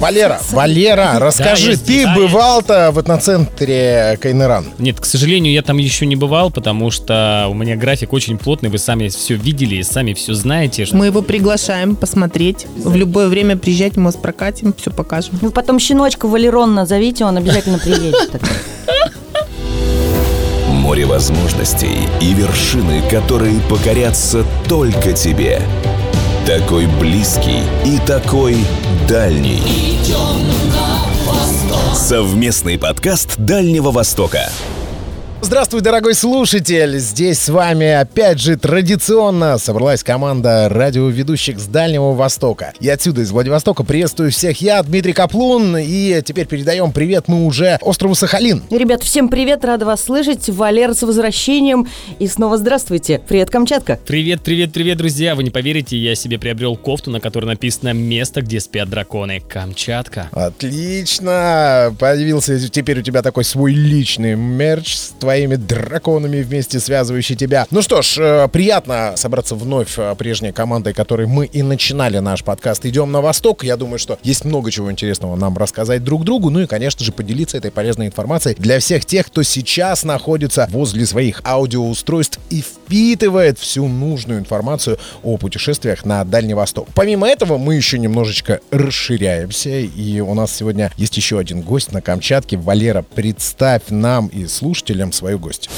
Валера, Валера, расскажи, есть, ты да, бывал-то в этноцентре Кайнеран? Нет, к сожалению, я там еще не бывал, потому что у меня график очень плотный, вы сами все видели и сами все знаете. Мы его приглашаем посмотреть. В любое время приезжайте, мы вас прокатим, все покажем. Вы потом щеночка Валерон назовите, он обязательно приедет. Море возможностей и вершины, которые покорятся только тебе. Такой близкий и такой дальний. Совместный подкаст Дальнего Востока. Здравствуй, дорогой слушатель! Здесь с вами опять же традиционно собралась команда радиоведущих с Дальнего Востока. И отсюда, из Владивостока, приветствую всех я, Дмитрий Каплун, и теперь передаем привет мы уже острову Сахалин. Ребят, всем привет, рада вас слышать. Валер с возвращением. И снова здравствуйте. Привет, Камчатка. Привет, привет, привет, друзья! Вы не поверите, я себе приобрел кофту, на которой написано «Место, где спят драконы. Камчатка». Отлично! Появился теперь у тебя такой свой личный мерч с твоими драконами вместе связывающий тебя. Ну что ж, э, приятно собраться вновь э, прежней командой, которой мы и начинали наш подкаст «Идем на восток». Я думаю, что есть много чего интересного нам рассказать друг другу, ну и, конечно же, поделиться этой полезной информацией для всех тех, кто сейчас находится возле своих аудиоустройств и впитывает всю нужную информацию о путешествиях на Дальний Восток. Помимо этого, мы еще немножечко расширяемся, и у нас сегодня есть еще один гость на Камчатке. Валера, представь нам и слушателям свою гость.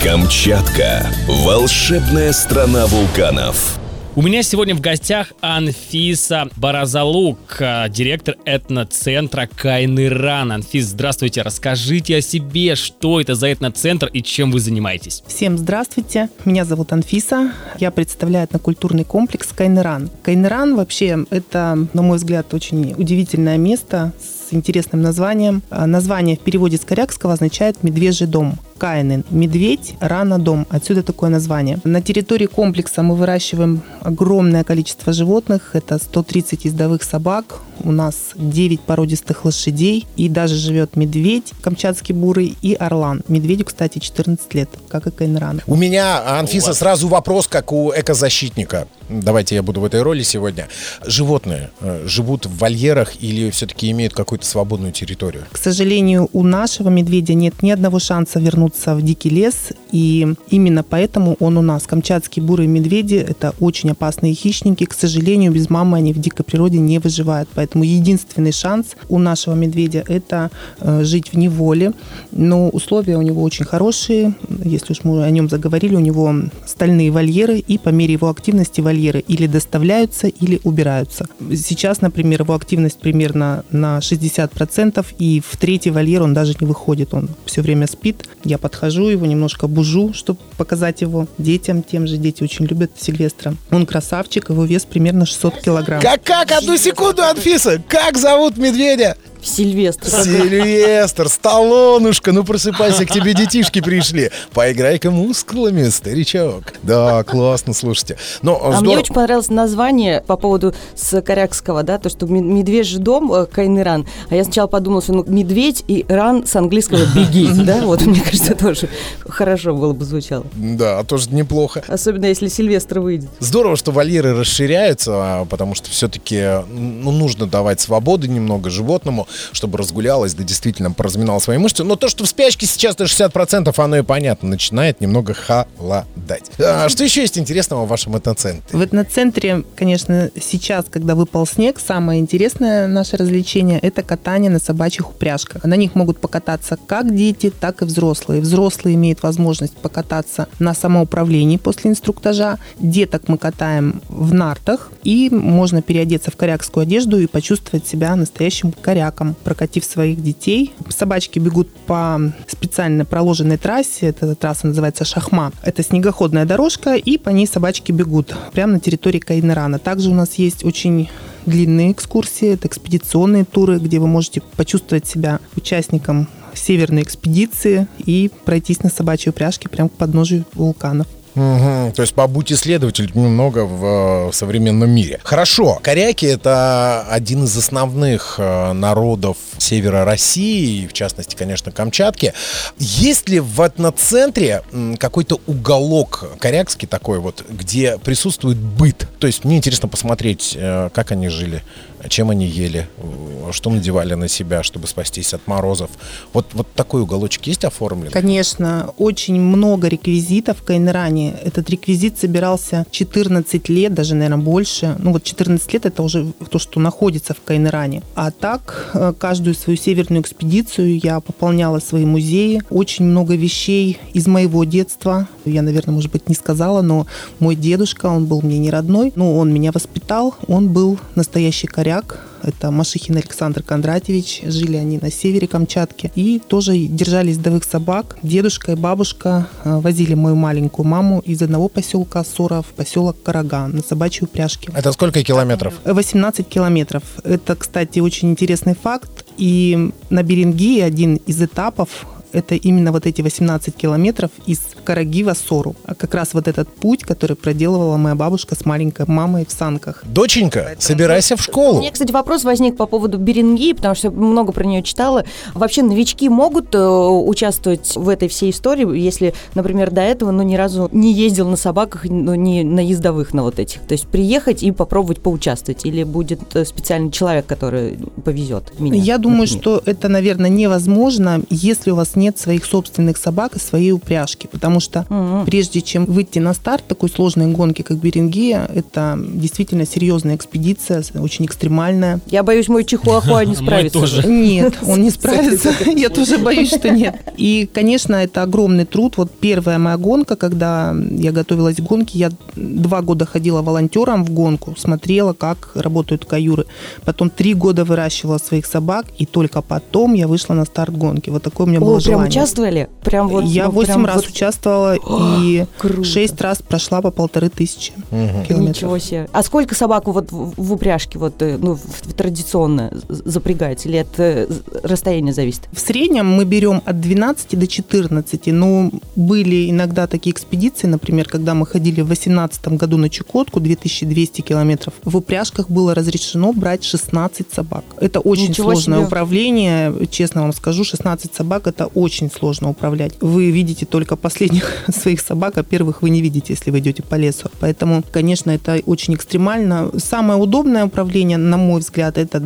Камчатка. Волшебная страна вулканов. У меня сегодня в гостях Анфиса Баразалук, э, директор этноцентра Кайныран. Анфис, здравствуйте, расскажите о себе, что это за этноцентр и чем вы занимаетесь. Всем здравствуйте. Меня зовут Анфиса. Я представляю этнокультурный комплекс Кайнеран. Кайнеран вообще это, на мой взгляд, очень удивительное место с интересным названием. А, Название в переводе с корякского означает «медвежий дом». Кайнен – медведь, рана – дом. Отсюда такое название. На территории комплекса мы выращиваем огромное количество животных. Это 130 ездовых собак, у нас 9 породистых лошадей, и даже живет медведь, камчатский бурый, и орлан. Медведю, кстати, 14 лет, как и Кайнрану. У меня, Анфиса, сразу вопрос, как у экозащитника. Давайте я буду в этой роли сегодня. Животные э, живут в вольерах или все-таки имеют какую-то свободную территорию? К сожалению, у нашего медведя нет ни одного шанса вернуться в дикий лес, и именно поэтому он у нас. Камчатские бурые медведи – это очень опасные хищники. К сожалению, без мамы они в дикой природе не выживают. Поэтому единственный шанс у нашего медведя – это э, жить в неволе. Но условия у него очень хорошие. Если уж мы о нем заговорили, у него стальные вольеры, и по мере его активности вольеры или доставляются, или убираются. Сейчас, например, его активность примерно на 60%, и в третий вольер он даже не выходит, он все время спит. Я подхожу, его немножко бужу, чтобы показать его детям, тем же дети очень любят Сильвестра. Он красавчик, его вес примерно 600 килограмм. Как, как? Одну секунду, Анфиса! Как зовут медведя? Сильвестр. Сильвестр, Сталлонушка, ну просыпайся, к тебе детишки пришли. Поиграй-ка мускулами, старичок. Да, классно, слушайте. Но А мне здорово. очень понравилось название по поводу с корякского, да, то, что ме- медвежий дом э, Кайныран. А я сначала подумала, что ну, медведь и ран с английского беги, да, вот мне кажется, тоже хорошо было бы звучало. Да, тоже неплохо. Особенно, если Сильвестр выйдет. Здорово, что вольеры расширяются, а, потому что все-таки ну, нужно давать свободы немного животному, чтобы разгулялось, да действительно поразминало свои мышцы. Но то, что в спячке сейчас на 60%, оно и понятно, начинает немного холодать. А что еще есть интересного в вашем этноцентре? В этноцентре, конечно, сейчас, когда выпал снег, самое интересное наше развлечение – это катание на собачьих упряжках. На них могут покататься как дети, так и взрослые. Взрослые имеют возможность покататься на самоуправлении после инструктажа. Деток мы катаем в нартах, и можно переодеться в корякскую одежду и почувствовать себя настоящим коряком, прокатив своих детей. Собачки бегут по специально проложенной трассе, эта трасса называется Шахма. Это снегоходная дорожка, и по ней собачки бегут прямо на территории Кайнерана. Также у нас есть очень длинные экскурсии, это экспедиционные туры, где вы можете почувствовать себя участником северной экспедиции и пройтись на собачьей упряжке прямо к подножию вулканов. Мгм. То есть побудь исследователь немного в э, современном мире. Хорошо. Коряки — это один из основных э, народов севера России, в частности, конечно, Камчатки. Есть ли в этноцентре какой-то уголок корякский такой вот, где присутствует быт? То есть мне интересно посмотреть, э, как они жили, чем они ели, э, что надевали на себя, чтобы спастись от морозов. Вот, вот такой уголочек есть оформлен? Конечно, очень много реквизитов в Кайнеране. Этот реквизит собирался 14 лет, даже, наверное, больше. Ну вот 14 лет это уже то, что находится в Кайнеране. А так, э, каждую свою северную экспедицию я пополняла свои музеи. Очень много вещей из моего детства. Я, наверное, может быть, не сказала, но мой дедушка, он был мне не родной, но он меня воспитал. Он был настоящий коряк. Это Машихин Александр Кондратьевич. Жили они на севере Камчатки. И тоже держали ездовых собак. Дедушка и бабушка э, возили мою маленькую маму из одного поселка Сора в поселок Караган на собачьей упряжке. Это сколько километров? 18 километров. Это, кстати, очень интересный факт. И на Берингии один из этапов это именно вот эти 18 километров из Караги в Сору. А как раз вот этот путь, который проделывала моя бабушка с маленькой мамой в санках. Доченька, собирайся в школу. У меня, кстати, вопрос возник по поводу Беринги, потому что я много про нее читала. Вообще новички могут э, участвовать в этой всей истории, если, например, до этого, ну, ни разу не ездил на собаках, ну, не на ездовых, на вот этих. То есть приехать и попробовать поучаствовать, или будет э, специальный человек, который повезет меня? Я думаю, например? что это, наверное, невозможно, если у вас нет своих собственных собак и своей упряжки. Потому что Мгм. прежде чем выйти на старт такой сложной гонки, как Берингия, это действительно серьезная экспедиция, очень экстремальная. Я боюсь, мой чихуахуа не Мой справится. тоже. Нет, он не справится. Я тоже боюсь, что нет. И, конечно, это огромный труд. Вот первая моя гонка, когда я готовилась к гонке, я два года ходила волонтером в гонку, смотрела, как работают каюры. Потом три года выращивала своих собак, и только потом я вышла на старт гонки. Вот такое у меня было О, прям участвовали? Прям вот, я ну, восемь прям раз вот участвовала и круто. шесть раз прошла по полторы тысячи километров. Ничего себе. А сколько собак вот в, в упряжке вот, э, ну, традиционно з- запрягается? Или от э, расстояния зависит? В среднем мы берем от 12 до 14. Но были иногда такие экспедиции, например, когда мы ходили в 2018 году на Чукотку, 2200 километров, в упряжках было разрешено брать 16 собак. Это очень Ничего сложное себе. управление, честно вам скажу, 16 собак это очень сложно управлять. Вы видите только последних своих собак, а первых вы не видите, если вы идете по лесу. Поэтому, конечно, это очень экстремально. Самое удобное управление, на мой взгляд, это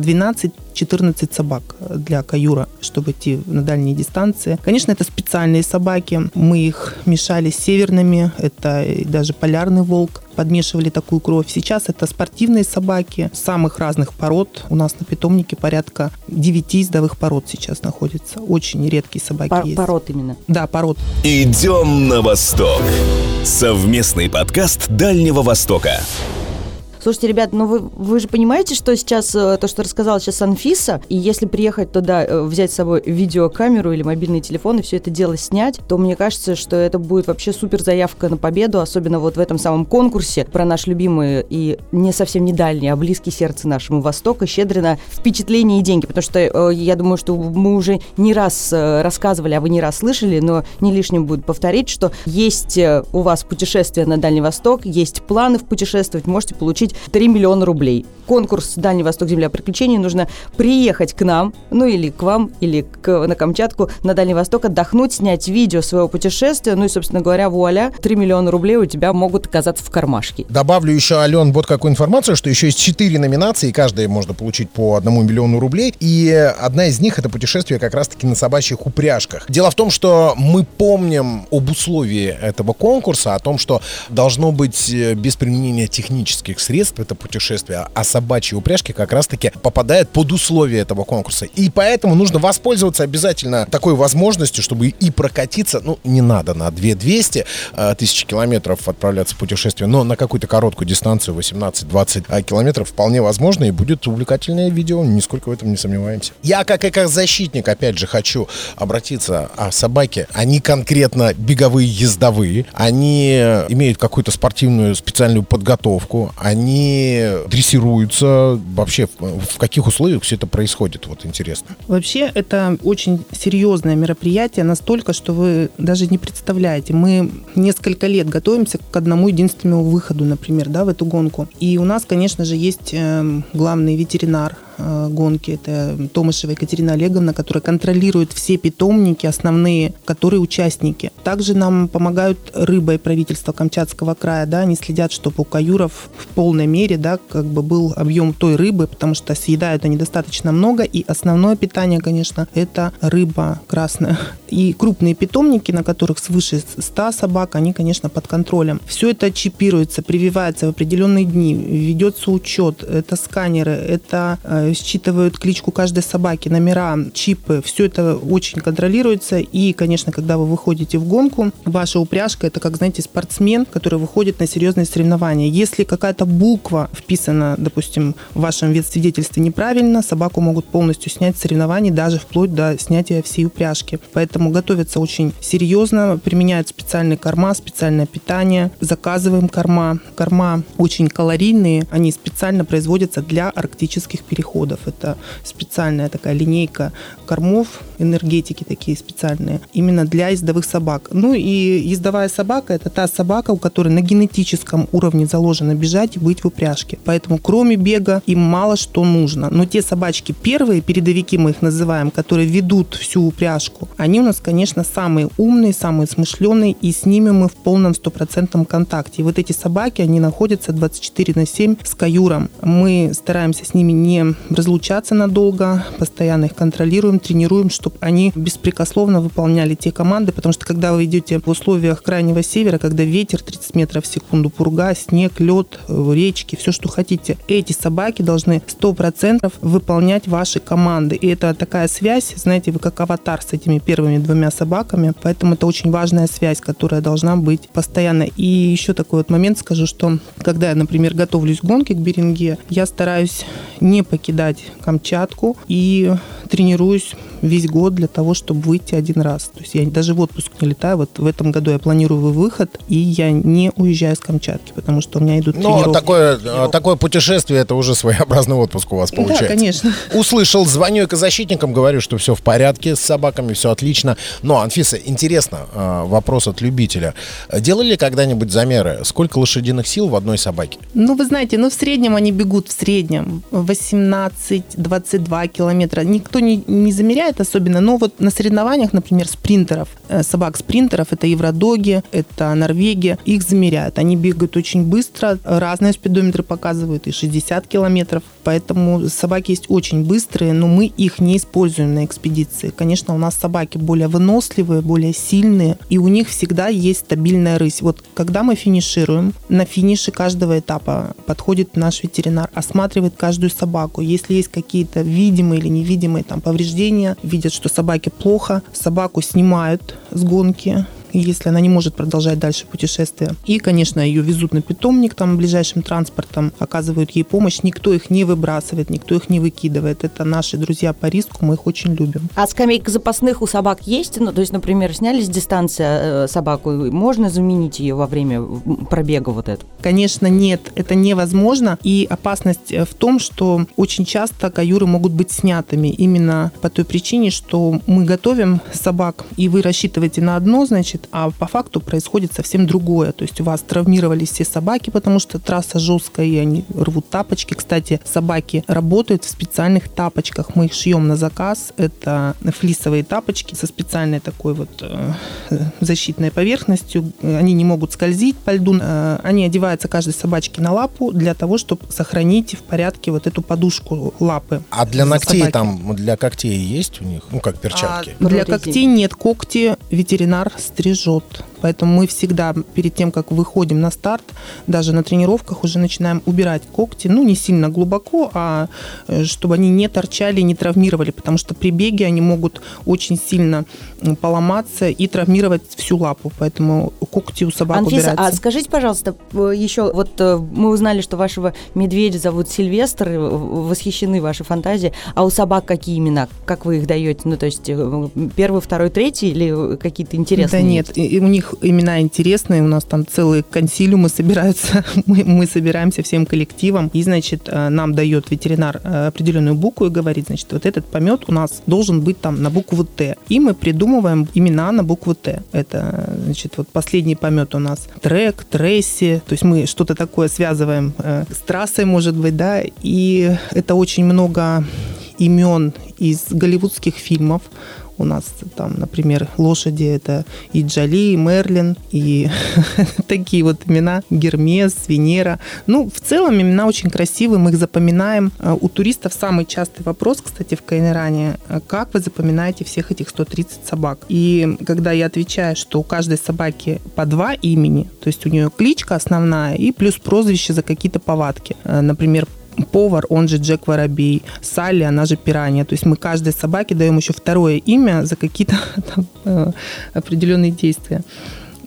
12-14 собак для каюра, чтобы идти на дальние дистанции. Конечно, это специальные собаки. Мы их мешали с северными, это даже полярный волк подмешивали такую кровь. Сейчас это спортивные собаки самых разных пород. У нас на питомнике порядка 9 ездовых пород сейчас находится. Очень редкие собаки Пор- есть. пород именно. Да, пород. Идем на восток. Совместный подкаст Дальнего Востока. Слушайте, ребят, ну вы, вы же понимаете, что сейчас, э, то, что рассказала сейчас Анфиса, и если приехать туда, э, взять с собой видеокамеру или мобильный телефон и все это дело снять, то мне кажется, что это будет вообще супер заявка на победу, особенно вот в этом самом конкурсе про наш любимый и не совсем не дальний, а близкий сердце нашему Востока, Щедрина, впечатления и деньги, потому что э, я думаю, что мы уже не раз рассказывали, а вы не раз слышали, но не лишним будет повторить, что есть у вас путешествие на Дальний Восток, есть планы в путешествовать, можете получить 3 миллиона рублей. Конкурс «Дальний Восток. Земля приключений» нужно приехать к нам, ну или к вам, или к, на Камчатку, на Дальний Восток, отдохнуть, снять видео своего путешествия, ну и, собственно говоря, вуаля, 3 миллиона рублей у тебя могут оказаться в кармашке. Добавлю еще, Ален, вот какую информацию, что еще есть четыре номинации, и каждая можно получить по одному миллиону рублей. И одна из них — это путешествие как раз-таки на собачьих упряжках. Дело в том, что мы помним об условии этого конкурса, о том, что должно быть э, без применения технических средств это путешествие, а собачьи упряжки как раз-таки попадают под условия этого конкурса. И поэтому нужно воспользоваться обязательно такой возможностью, чтобы и прокатиться, ну, не надо на 2200 э, тысяч километров отправляться в путешествие, но на какую-то короткую дистанцию, 18-20 э, километров, вполне возможно, и будет увлекательное видео, нисколько в этом не сомневаемся. Я, как экозащитник, опять же, хочу обратиться, а собаки, они конкретно беговые ездовые, они имеют какую-то спортивную специальную подготовку, они они дрессируются? Вообще, в каких условиях все это происходит? Вот интересно. Вообще, это очень серьезное мероприятие, настолько, что вы даже не представляете. Мы несколько лет готовимся к одному единственному выходу, например, да, в эту гонку. И у нас, конечно же, есть э, главный ветеринар гонки, это Томышева Екатерина Олеговна, которая контролирует все питомники основные, которые участники. Также нам помогают рыба и правительство Камчатского края, да, они следят, чтобы у каюров в полной мере, да, как бы был объем той рыбы, потому что съедают они достаточно много, и основное питание, конечно, это рыба красная. И крупные питомники, на которых свыше 100 собак, они, конечно, под контролем. Все это чипируется, прививается в определенные дни, ведется учет, это сканеры, это э, считывают кличку каждой собаки, номера, чипы, все это очень контролируется. И, конечно, когда вы выходите в гонку, ваша упряжка это, как, знаете, спортсмен, который выходит на серьезные соревнования. Если какая-то буква вписана, допустим, в вашем ветсвидетельстве неправильно, собаку могут полностью снять с соревнований, даже вплоть до снятия всей упряжки. Поэтому готовятся очень серьезно, применяют специальные корма, специальное питание, заказываем корма. Корма очень калорийные, они специально производятся для арктических переходов. Это специальная такая линейка кормов, энергетики такие специальные, именно для ездовых собак. Ну и ездовая собака – это та собака, у которой на генетическом уровне заложено бежать и быть в упряжке. Поэтому кроме бега им мало что нужно. Но те собачки первые, передовики мы их называем, которые ведут всю упряжку, они у нас, конечно, самые умные, самые смышленые, и с ними мы в полном стопроцентном контакте. И вот эти собаки, они находятся 24 на 7 с каюром. Мы стараемся с ними не разлучаться надолго, постоянно их контролируем, тренируем, чтобы они беспрекословно выполняли те команды, потому что когда вы идете в условиях крайнего севера, когда ветер 30 метров в секунду, пурга, снег, лед, речки, все, что хотите, эти собаки должны 100% выполнять ваши команды. И это такая связь, знаете, вы как аватар с этими первыми двумя собаками, поэтому это очень важная связь, которая должна быть постоянно. И еще такой вот момент скажу, что когда я, например, готовлюсь к гонке к Беринге, я стараюсь не покидать Камчатку и тренируюсь весь год для того, чтобы выйти один раз. То есть я даже в отпуск не летаю. Вот в этом году я планирую выход, и я не уезжаю с Камчатки, потому что у меня идут Но тренировки. такое, э, такое путешествие, это уже своеобразный отпуск у вас получается. Да, конечно. Услышал, звоню экозащитникам, говорю, что все в порядке с собаками, все отлично. Но, Анфиса, интересно, э, вопрос от любителя. Делали когда-нибудь замеры, сколько лошадиных сил в одной собаке? Ну, вы знаете, ну, в среднем они бегут в среднем 18-22 километра. Никто не, не замеряет особенно, но вот на соревнованиях, например, спринтеров, э, собак-спринтеров, это Евродоги, это Норвегия, их замеряют. Они бегают очень быстро, разные спидометры показывают, и 60 километров, поэтому собаки есть очень быстрые, но мы их не используем на экспедиции. Конечно, у нас собаки более выносливые, более сильные, и у них всегда есть стабильная рысь. Вот когда мы финишируем, на финише каждого этапа подходит наш ветеринар, осматривает каждую собаку. Если есть какие-то видимые или невидимые там повреждения, видят, что собаке плохо, собаку снимают с гонки, если она не может продолжать дальше путешествие. И, конечно, ее везут на питомник там ближайшим транспортом, оказывают ей помощь. Никто их не выбрасывает, никто их не выкидывает. Это наши друзья по риску, мы их очень любим. А скамейка запасных у собак есть? Ну, то есть, например, сняли с дистанции э, собаку, можно заменить ее во время пробега вот это? Конечно, нет, это невозможно. И опасность э, в том, что очень часто каюры могут быть снятыми именно по той причине, что мы готовим собак, и вы рассчитываете на одно, значит, значит, а по факту происходит совсем другое. То есть у вас травмировались все собаки, потому что трасса жесткая, и они рвут тапочки. Кстати, собаки работают в специальных тапочках. Мы их шьем на заказ. Это флисовые тапочки со специальной такой вот э, защитной поверхностью. Они не могут скользить по льду. Э, они одеваются каждой собачке на лапу для того, чтобы сохранить в порядке вот эту подушку лапы. А для ногтей собаки. там, для когтей есть у них? Ну, как перчатки? А для когтей нет. Когти ветеринар стрижет Bijuto. Поэтому мы всегда перед тем, как выходим на старт, даже на тренировках уже начинаем убирать когти, ну, не сильно глубоко, а э, чтобы они не торчали, не травмировали, потому что при беге они могут очень сильно поломаться и травмировать всю лапу, поэтому когти у собак Анфиса, убираются. а скажите, пожалуйста, еще, вот э, мы узнали, что вашего медведя зовут Сильвестр, восхищены вашей фантазией, а у собак какие имена? Как вы их даете? Ну, то есть э, первый, второй, третий или какие-то интересные? Да нет, у них них имена интересные, у нас там целые консилиумы собираются, мы, мы собираемся всем коллективом, и, значит, э, нам дает ветеринар э, определенную букву и говорит, значит, вот этот помет у нас должен быть там на букву Т. И мы придумываем имена на букву Т. Это, значит, вот последний помет у нас трек, тресси, то есть мы что-то такое связываем э, с трассой, может быть, да, и это очень много имен из голливудских фильмов. У нас там, например, лошади это и Джоли, и Мерлин, и такие вот имена Гермес, Венера. Ну, в целом имена очень красивые, мы их запоминаем. А у туристов самый частый вопрос, кстати, в Кайнеране, как вы запоминаете всех этих 130 собак? И когда я отвечаю, что у каждой собаки по два имени, то есть у нее кличка основная и плюс прозвище за какие-то повадки. Э, например, повар, он же Джек Воробей, Салли, она же Пиранья. То есть мы каждой собаке даем еще второе имя за какие-то э, определенные действия.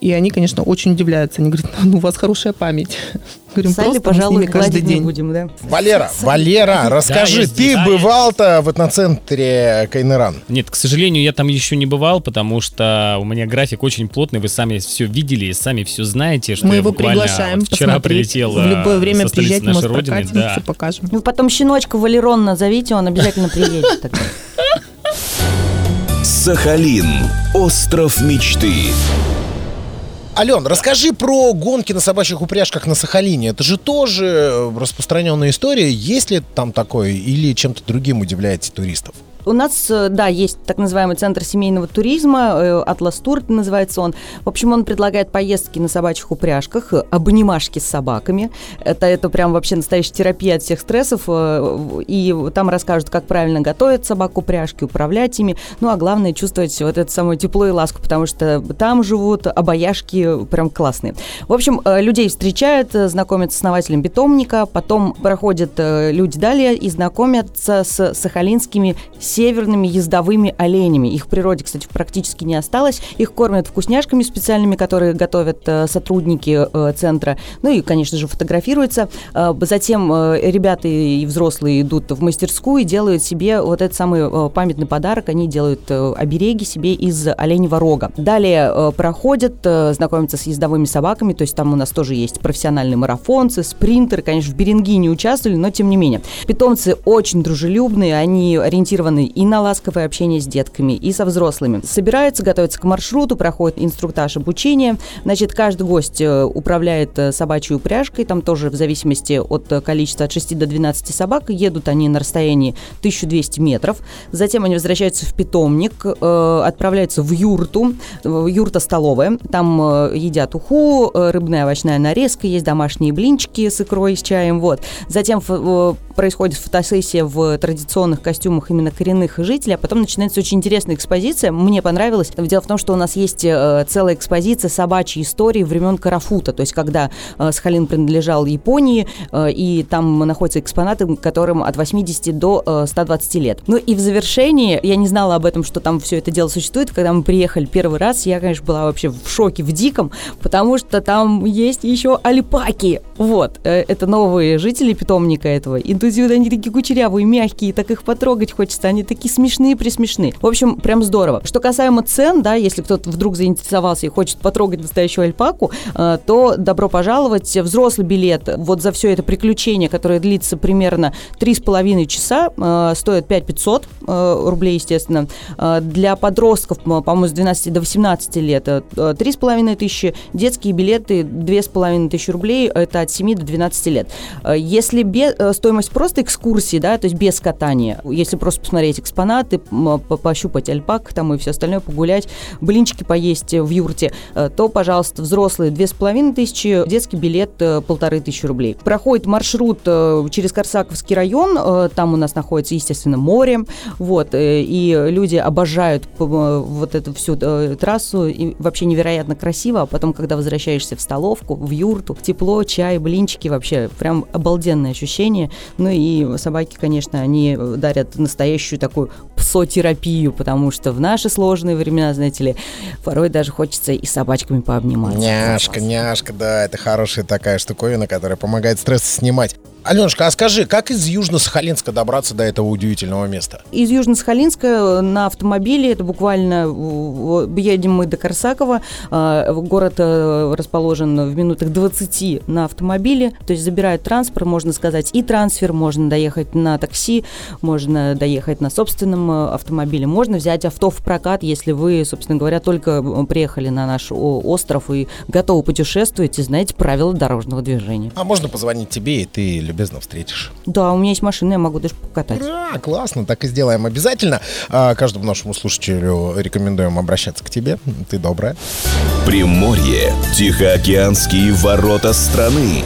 И они, конечно, очень удивляются. Они говорят, ну, у вас хорошая память. Говорим, Салли, пожалуй, каждый день. Будем, да? Валера, Валера, расскажи, да, ты бывал-то в этноцентре Кайнеран? Нет, к сожалению, я там еще не бывал, потому что у меня график очень плотный, вы сами все видели и сами все знаете, что Мы его приглашаем вчера прилетел В любое время приезжать, нашей родины, да. все покажем. Ну, потом щеночка Валерон назовите, он обязательно приедет. Сахалин. Остров мечты. Ален, расскажи про гонки на собачьих упряжках на Сахалине. Это же тоже распространенная история. Есть ли там такое или чем-то другим удивляете туристов? У нас, э, да, есть так называемый центр семейного туризма, э, Атлас Тур называется он. В общем, он предлагает поездки на собачьих упряжках, э, обнимашки с собаками. Это, это прям вообще настоящая терапия от всех стрессов. И там расскажут, как правильно готовить собаку упряжки, управлять ими. Ну, а главное, чувствовать вот это самое тепло и ласку, потому что там живут обаяшки прям классные. В общем, людей встречают, знакомят с основателем питомника, потом проходят люди далее и знакомятся с сахалинскими северными ездовыми оленями. Их в природе, кстати, практически не осталось. Их кормят вкусняшками специальными, которые готовят э, сотрудники э, центра. Ну и, конечно же, фотографируются. Э, затем ребята и взрослые идут в мастерскую и делают себе вот этот самый памятный подарок. Они делают обереги себе из оленевого рога. Далее проходят, знакомятся с ездовыми собаками. То есть там у нас тоже есть профессиональные марафонцы, спринтеры. Конечно, в Беринги не участвовали, но тем не менее. Питомцы очень дружелюбные, они ориентированы нацелены и на ласковое общение с детками, и со взрослыми. Собираются, готовятся к маршруту, проходит инструктаж обучения. Значит, каждый гость э, управляет э, собачьей упряжкой, там тоже в зависимости от э, количества от 6 до 12 собак. Едут они на расстоянии 1200 метров. Затем они возвращаются в питомник, отправляются в юрту, юрта столовая. Там едят уху, рыбная овощная нарезка, есть домашние блинчики с икрой, с чаем. Вот. Затем происходит фотосессия в традиционных костюмах именно коренных жителей, а потом начинается очень интересная экспозиция. Мне понравилось. Дело в том, что у нас есть э, целая экспозиция собачьей истории времен Карафута, то есть когда э, Сахалин принадлежал Японии, э, и там находятся экспонаты, которым от 80 до 120 лет. Ну и в завершении, я не знала об этом, что там все это дело существует, когда мы приехали первый раз, я, конечно, была вообще в шоке, в диком, потому что там есть еще альпаки. Вот, это новые жители питомника этого. Интуитивно они такие кучерявые, мягкие, так их потрогать хочется они такие смешные, присмешные. В общем, прям здорово. Что касаемо цен, да, если кто-то вдруг заинтересовался и хочет потрогать настоящую альпаку, э, то добро пожаловать. Взрослый билет вот за все это приключение, которое длится примерно 3,5 часа, э, стоит 5 500 э, рублей, естественно. Для подростков, по-моему, с 12 до 18 лет 3,5 тысячи. Детские билеты 2,5 тысячи рублей, это от 7 до 12 лет. Если без, стоимость просто экскурсии, да, то есть без катания, если просто посмотреть экспонаты, пощупать альпак там и все остальное, погулять, блинчики поесть в юрте, э, то, пожалуйста, взрослые две с половиной тысячи, детский билет э, полторы тысячи рублей. Проходит маршрут э, через Корсаковский район, там у нас находится, естественно, море, вот, и люди обожают вот эту всю трассу, и вообще невероятно красиво, а потом, когда возвращаешься в столовку, в юрту, тепло, чай, блинчики, вообще прям обалденное ощущение. Ну и собаки, конечно, они дарят настоящую такую псотерапию, потому что в наши сложные времена, знаете ли, порой даже хочется и собачками пообниматься. Няшка, няшка, да, это хорошая такая штуковина, которая помогает стресс снимать. Аленушка, а скажи, как из Южно-Сахалинска добраться до этого удивительного места? Из Южно-Сахалинска на автомобиле, это буквально едем мы до Корсакова, а, город э, расположен в минутах 20 на автомобиле, то есть забирают транспорт, можно сказать, и трансфер, можно доехать на такси, можно доехать на собственном э, автомобиле, можно взять авто в прокат, если вы, собственно говоря, только э, приехали на наш остров и готовы путешествовать и знаете правила дорожного движения. А можно позвонить тебе, и ты любезно встретишь. Да, у меня есть машина, я могу даже покатать. Ура, классно, так и сделаем обязательно. А, каждому нашему слушателю рекомендуем обращаться к тебе. Ты добрая. Приморье. Тихоокеанские ворота страны.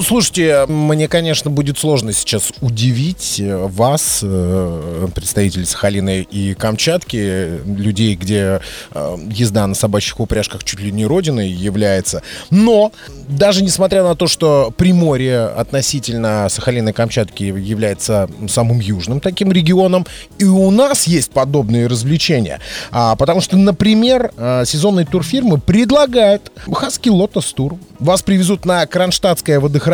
Слушайте, мне, конечно, будет сложно сейчас удивить э, вас, э, представителей Сахалина и Камчатки, людей, где э, езда на собачьих упряжках чуть ли не родиной является. Но даже несмотря на то, что Приморье относительно Сахалина и Камчатки является самым южным таким регионом, и у нас есть подобные развлечения. А, потому что, например, сезонные турфирмы предлагают Хаски Лотос Тур. Вас привезут на Кронштадтское водохранилище.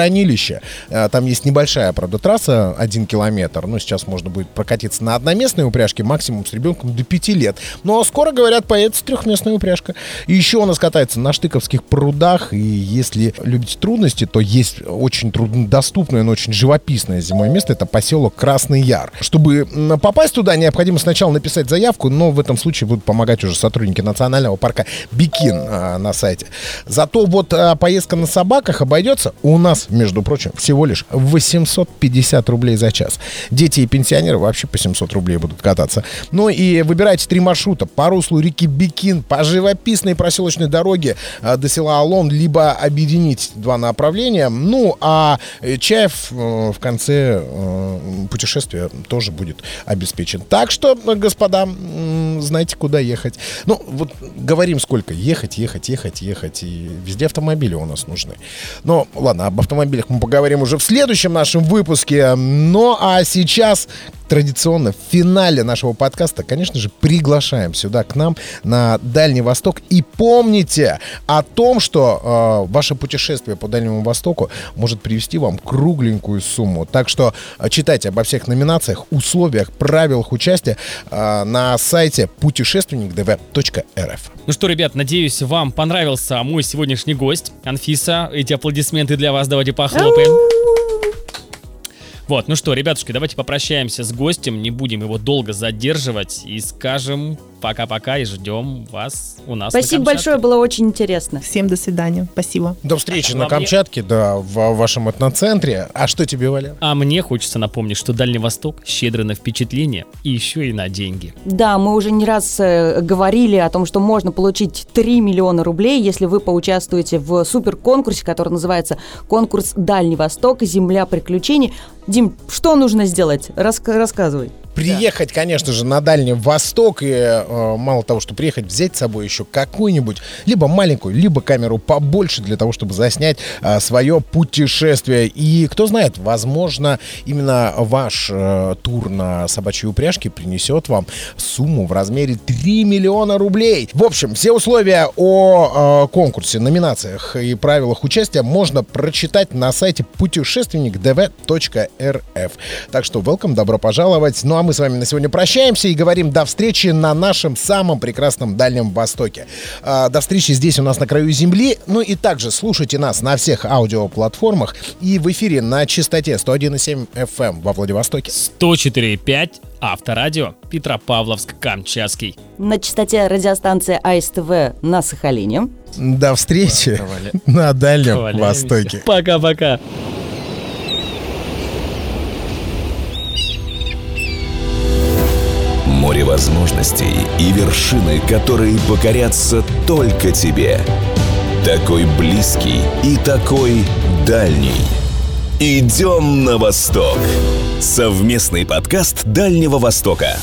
Э, Там есть небольшая, правда, трасса, один километр. Ну, сейчас можно будет прокатиться на одноместной упряжке, максимум с ребенком до пяти лет. Но скоро, говорят, появится трехместная упряжка. И еще у нас катается на Штыковских прудах. И если любите трудности, то есть очень труднодоступное, но очень живописное зимой место. Это поселок Красный Яр. Чтобы попасть туда, необходимо сначала написать заявку, но в этом случае будут помогать уже сотрудники национального парка Бикин а, на сайте. Зато вот а, поездка на собаках обойдется у нас, между прочим, всего лишь 850 рублей за час. Дети и пенсионеры вообще по 700 рублей будут кататься. Ну и выбирайте три маршрута. По руслу реки Бикин, по живописной проселочной дороге а, до села Алон, либо объединить два направления. Ну, а э, Чаев э, в конце э, путешествия тоже будет обеспечен. Так что, э, господа, знаете, куда ехать. Ну, вот говорим сколько. Ехать, ехать, ехать, ехать. И везде автомобили у нас нужны. Но, ладно, об автомобилях мы поговорим уже в следующем нашем выпуске. Ну, а сейчас традиционно в финале нашего подкаста, конечно же, приглашаем сюда к нам на Дальний Восток. И помните о том, что э, ваше путешествие по Дальнему Востоку может привести вам кругленькую сумму. Так что э, читайте обо всех номинациях, условиях, правилах участия э, на сайте путешественникдв.рф. Ну что, ребят, надеюсь, вам понравился мой сегодняшний гость, Анфиса. Эти аплодисменты для вас, давайте похлопаем. Вот, ну что, ребятушки, давайте попрощаемся с гостем, не будем его долго задерживать и скажем пока-пока и ждем вас у нас на Спасибо Камчатке. большое, было очень интересно. Всем до свидания. Спасибо. До встречи А на мне- Камчатке, да, в вашем этноцентре. А что тебе, Валя? А мне хочется напомнить, что Дальний Восток щедрый на впечатления и еще и на деньги. Да, мы уже не раз э, говорили о том, что можно получить 3 миллиона рублей, если вы поучаствуете в суперконкурсе, который называется «Конкурс Дальний Восток. Земля приключений». Дим, что нужно сделать? Раска- рассказывай. Приехать, конечно же, на Дальний Восток и э, мало того, что приехать, взять с собой еще какую-нибудь либо маленькую, либо камеру побольше для того, чтобы заснять э, свое путешествие. И кто знает, возможно, именно ваш э, тур на собачьей упряжке принесет вам сумму в размере 3 миллиона рублей. В общем, все условия о э, конкурсе, номинациях и правилах участия можно прочитать на сайте путешественникдв.рф. Так что welcome, добро пожаловать. Ну а мы с вами на сегодня прощаемся и говорим до встречи на нашем самом прекрасном Дальнем Востоке. А, до встречи здесь у нас на краю земли. Ну и также слушайте нас на всех аудиоплатформах и в эфире на частоте 101,7 FM эм во Владивостоке. 104.5 Авторадио Петропавловск-Камчатский. На частоте радиостанции АСТВ на Сахалине. До встречи Проваля- на Дальнем Проваляемся. Востоке. Пока-пока. Возможностей и вершины, которые покорятся только тебе. Такой близкий и такой дальний. Идем на восток. Совместный подкаст Дальнего Востока.